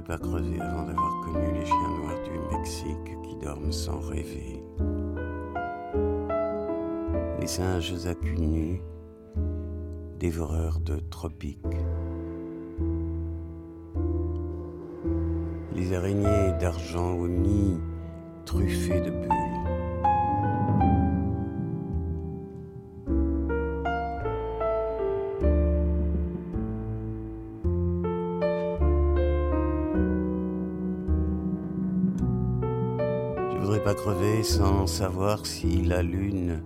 pas creusé avant d'avoir connu les chiens noirs du Mexique qui dorment sans rêver. Les singes à dévoreurs de tropiques. Les araignées d'argent au nid, truffées de bulles. Sans savoir si la lune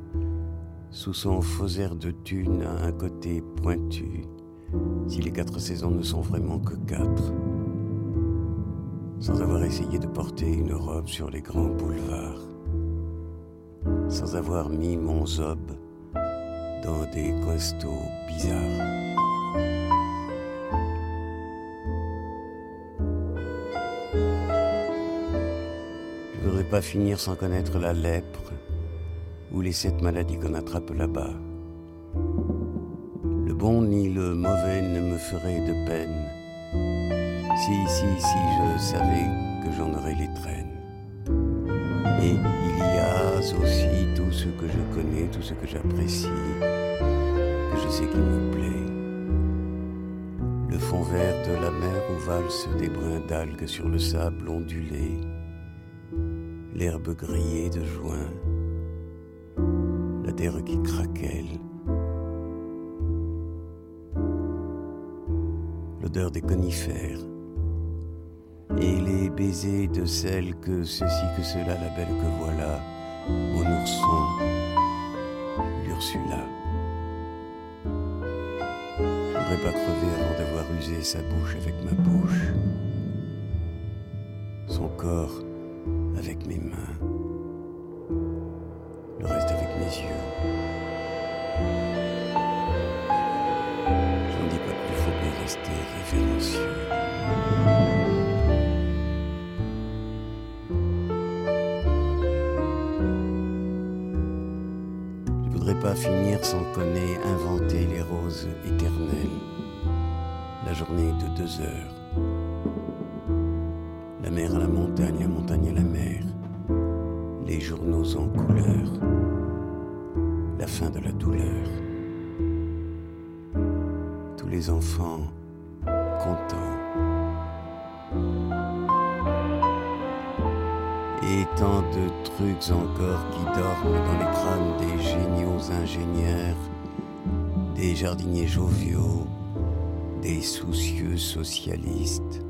sous son faux air de thune à un côté pointu, si les quatre saisons ne sont vraiment que quatre, sans avoir essayé de porter une robe sur les grands boulevards, sans avoir mis mon zob dans des costauds bizarres. Pas finir sans connaître la lèpre ou les sept maladies qu'on attrape là-bas. Le bon ni le mauvais ne me ferait de peine. Si, si, si je savais que j'en aurais les traînes. Et il y a aussi tout ce que je connais, tout ce que j'apprécie, que je sais qu'il me plaît. Le fond vert de la mer où valsent des brins d'algues sur le sable ondulé, l'herbe grillée de juin, la terre qui craquelle, l'odeur des conifères, et les baisers de celle que ceci, que cela, la belle que voilà, mon ourson, l'Ursula. Je voudrais pas crever avant d'avoir usé sa bouche avec ma bouche, son corps Les enfants contents. Et tant de trucs encore qui dorment dans les crânes des géniaux ingénieurs, des jardiniers joviaux, des soucieux socialistes,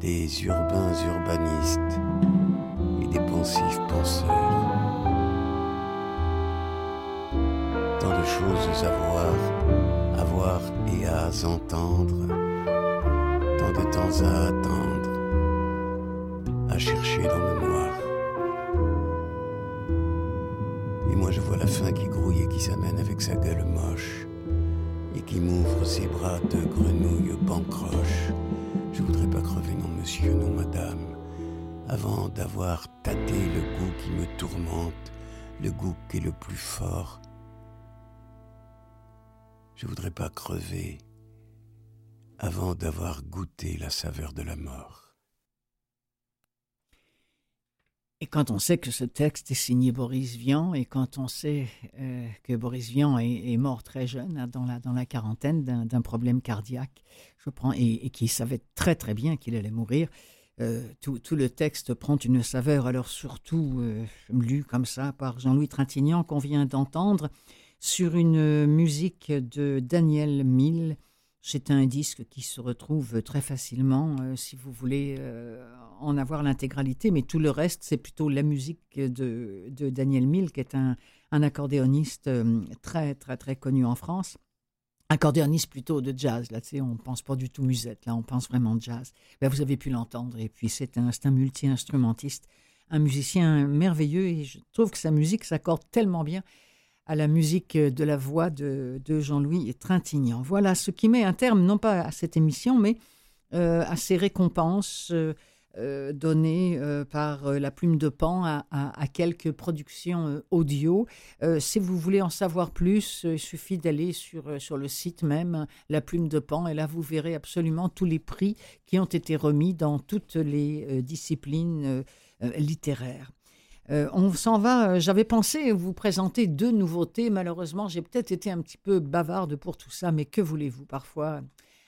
des urbains urbanistes et des pensifs penseurs. Tant de choses à voir, à voir et à entendre, tant de temps à attendre, à chercher dans le noir. Et moi je vois la faim qui grouille et qui s'amène avec sa gueule moche et qui m'ouvre ses bras de grenouille bancroche. Je voudrais pas crever, non monsieur, non madame, avant d'avoir tâté le goût qui me tourmente, le goût qui est le plus fort. Je voudrais pas crever avant d'avoir goûté la saveur de la mort. Et quand on sait que ce texte est signé Boris Vian, et quand on sait euh, que Boris Vian est, mort très jeune, hein, dans, la, quarantaine, d'un problème cardiaque, je prends, et, et qui savait très très bien qu'il allait mourir, euh, tout, tout, le texte prend une saveur, alors surtout euh, lu comme ça par Jean-Louis Trintignant, qu'on vient d'entendre, sur une musique de Daniel Mille. C'est un disque qui se retrouve très facilement euh, si vous voulez euh, en avoir l'intégralité, mais tout le reste, c'est plutôt la musique de, Daniel Mille, qui est un, accordéoniste euh, très, très, très connu en France. Accordéoniste plutôt de jazz, là, tu sais, on pense pas du tout musette, là, on pense vraiment jazz. Ben, vous avez pu l'entendre, et puis c'est un, un multi-instrumentiste, un musicien merveilleux, et je trouve que sa musique s'accorde tellement bien à la musique de la voix de, Jean-Louis Trintignant. Voilà ce qui met un terme, non pas à cette émission, mais euh, à ces récompenses euh, euh, données par la plume de Pan à quelques productions audio. si vous voulez en savoir plus, il suffit d'aller sur, sur le site même, la plume de Pan, et là vous verrez absolument tous les prix qui ont été remis dans toutes les disciplines littéraires. Euh, on s'en va. Euh, j'avais pensé vous présenter deux nouveautés. Malheureusement, j'ai peut-être été un petit peu bavarde pour tout ça, mais que voulez-vous parfois?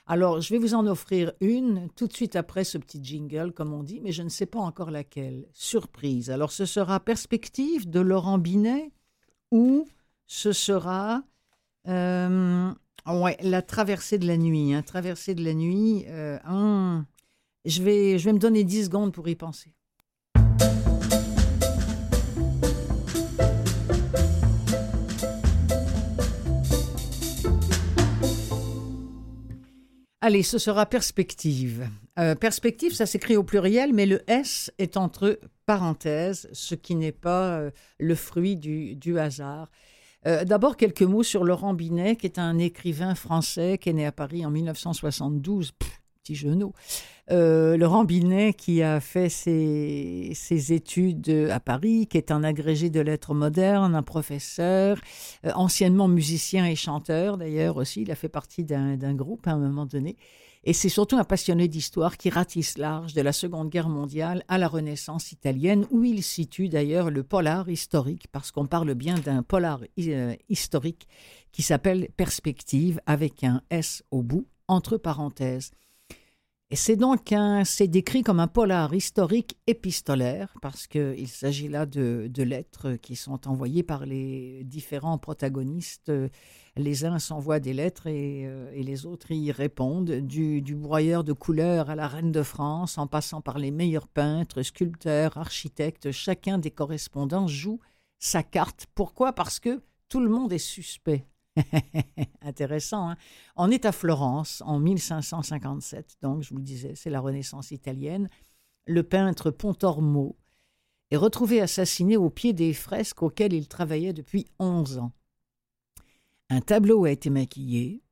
Alors, je vais vous en offrir une tout de suite après ce petit jingle, comme on dit, mais je ne sais pas encore laquelle. Surprise. Alors, ce sera Perspective de Laurent Binet ou ce sera euh, ouais, La traversée de la nuit. Hein. Traversée de la nuit. je, vais, je vais me donner 10 secondes pour y penser. Allez, ce sera perspective. Euh, perspective, ça s'écrit au pluriel, mais le S est entre parenthèses, ce qui n'est pas euh, le fruit du, hasard. Euh, d'abord, quelques mots sur Laurent Binet, qui est un écrivain français qui est né à Paris en 1972 petit genou. Euh, Laurent Binet, qui a fait ses, études à Paris, qui est un agrégé de lettres modernes, un professeur, euh, anciennement musicien et chanteur d'ailleurs aussi. Il a fait partie d'un groupe à un moment donné. Et c'est surtout un passionné d'histoire qui ratisse large de la Seconde Guerre mondiale à la Renaissance italienne, où il situe d'ailleurs le polar historique, parce qu'on parle bien d'un polar euh, historique qui s'appelle Perspective, avec un S au bout, entre parenthèses. C'est donc un, c'est décrit comme un polar historique épistolaire, parce qu'il s'agit là de, lettres qui sont envoyées par les différents protagonistes. Les uns s'envoient des lettres et, euh, les autres y répondent, du, broyeur de couleurs à la reine de France, en passant par les meilleurs peintres, sculpteurs, architectes, chacun des correspondants joue sa carte. Pourquoi? Parce que tout le monde est suspect. Intéressant. Hein On est à Florence en 1557, donc je vous le disais, c'est la Renaissance italienne. Le peintre Pontormo est retrouvé assassiné au pied des fresques auxquelles il travaillait depuis 11 ans. Un tableau a été maquillé,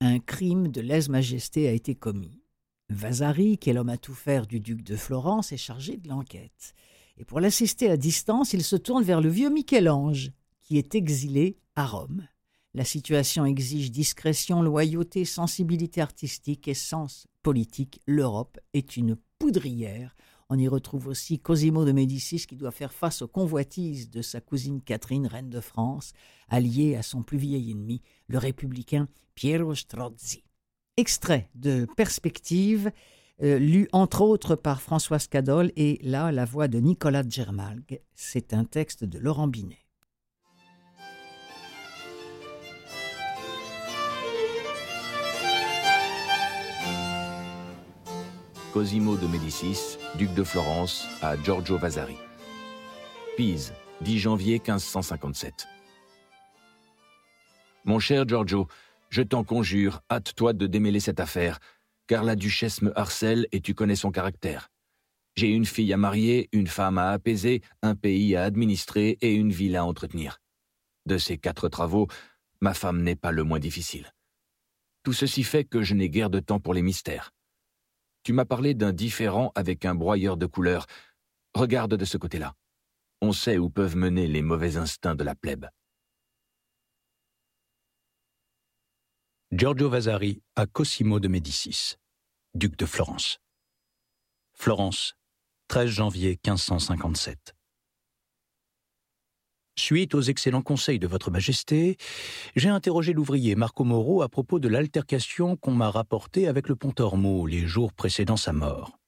un crime de lèse-majesté a été commis. Vasari, qui est l'homme à tout faire du duc de Florence, est chargé de l'enquête. Et pour l'assister à distance, il se tourne vers le vieux Michel-Ange, qui est exilé à Rome. La situation exige discrétion, loyauté, sensibilité artistique et sens politique. L'Europe est une poudrière. On y retrouve aussi Cosimo de Médicis qui doit faire face aux convoitises de sa cousine Catherine, reine de France, alliée à son plus vieil ennemi, le républicain Piero Strozzi. Extrait de Perspective, euh, lu entre autres par Françoise Cadol et là la voix de Nicolas Germalgue. C'est un texte de Laurent Binet. Cosimo de Médicis, duc de Florence, à Giorgio Vasari. Pise, 10 janvier 1557. Mon cher Giorgio, je t'en conjure, hâte-toi de démêler cette affaire, car la duchesse me harcèle et tu connais son caractère. J'ai une fille à marier, une femme à apaiser, un pays à administrer et une ville à entretenir. De ces quatre travaux, ma femme n'est pas le moins difficile. Tout ceci fait que je n'ai guère de temps pour les mystères. Tu m'as parlé d'un différent avec un broyeur de couleurs. Regarde de ce côté-là. On sait où peuvent mener les mauvais instincts de la plèbe. Giorgio Vasari à Cosimo de Médicis, duc de Florence. Florence, 13 janvier 1557. Suite aux excellents conseils de Votre Majesté, j'ai interrogé l'ouvrier Marco Moro à propos de l'altercation qu'on m'a rapportée avec le Pontormo les jours précédant sa mort.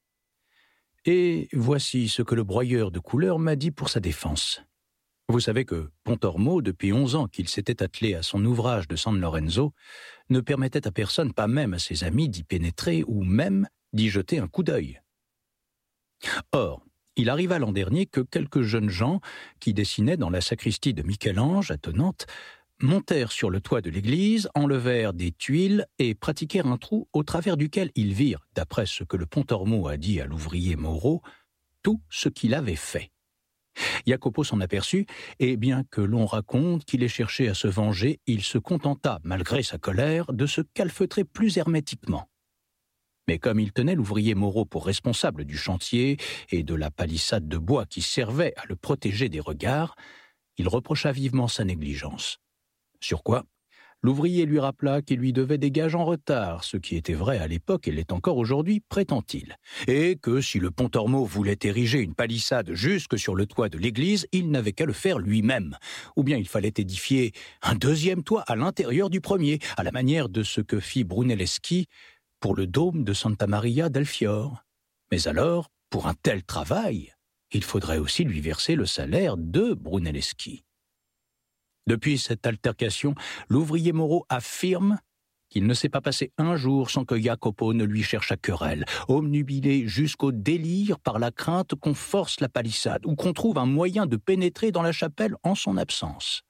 Et voici ce que le broyeur de couleurs m'a dit pour sa défense. Vous savez que Pontormo, depuis onze ans qu'il s'était attelé à son ouvrage de San Lorenzo, ne permettait à personne, pas même à ses amis, d'y pénétrer ou même d'y jeter un coup d'œil. Or, il arriva l'an dernier que quelques jeunes gens, qui dessinaient dans la sacristie de Michel-Ange, attenante, montèrent sur le toit de l'église, enlevèrent des tuiles et pratiquèrent un trou au travers duquel ils virent, d'après ce que le Pontormo a dit à l'ouvrier Moreau, tout ce qu'il avait fait. Jacopo s'en aperçut, et bien que l'on raconte qu'il ait cherché à se venger, il se contenta, malgré sa colère, de se calfeutrer plus hermétiquement. Mais comme il tenait l'ouvrier Moreau pour responsable du chantier et de la palissade de bois qui servait à le protéger des regards, il reprocha vivement sa négligence. Sur quoi L'ouvrier lui rappela qu'il lui devait des gages en retard, ce qui était vrai à l'époque et l'est encore aujourd'hui, prétend-il, et que si le Pontormo voulait ériger une palissade jusque sur le toit de l'église, il n'avait qu'à le faire lui-même, ou bien il fallait édifier un deuxième toit à l'intérieur du premier, à la manière de ce que fit Brunelleschi pour le dôme de Santa Maria del Fior. Mais alors, pour un tel travail, il faudrait aussi lui verser le salaire de Brunelleschi. Depuis cette altercation, l'ouvrier Moreau affirme qu'il ne s'est pas passé un jour sans que Jacopo ne lui cherche à querelle, omnubilé jusqu'au délire par la crainte qu'on force la palissade ou qu'on trouve un moyen de pénétrer dans la chapelle en son absence.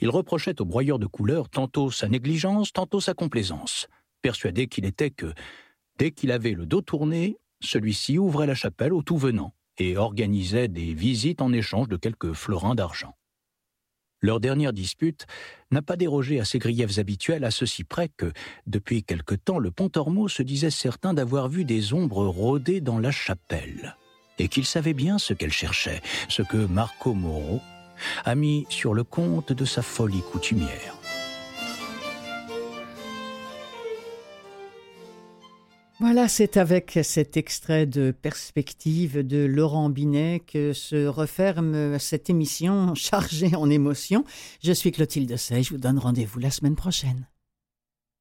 Il reprochait au broyeur de couleurs tantôt sa négligence, tantôt sa complaisance, persuadé qu'il était que, dès qu'il avait le dos tourné, celui-ci ouvrait la chapelle au tout venant et organisait des visites en échange de quelques florins d'argent. Leur dernière dispute n'a pas dérogé à ses griefs habituels à ceci près que, depuis quelque temps, le Pontormo se disait certain d'avoir vu des ombres rôder dans la chapelle, et qu'il savait bien ce qu'elle cherchait, ce que Marco Moro a mis sur le compte de sa folie coutumière. Voilà, c'est avec cet extrait de Perspective de Laurent Binet que se referme cette émission chargée en émotions. Je suis Clotilde Sey, je vous donne rendez-vous la semaine prochaine.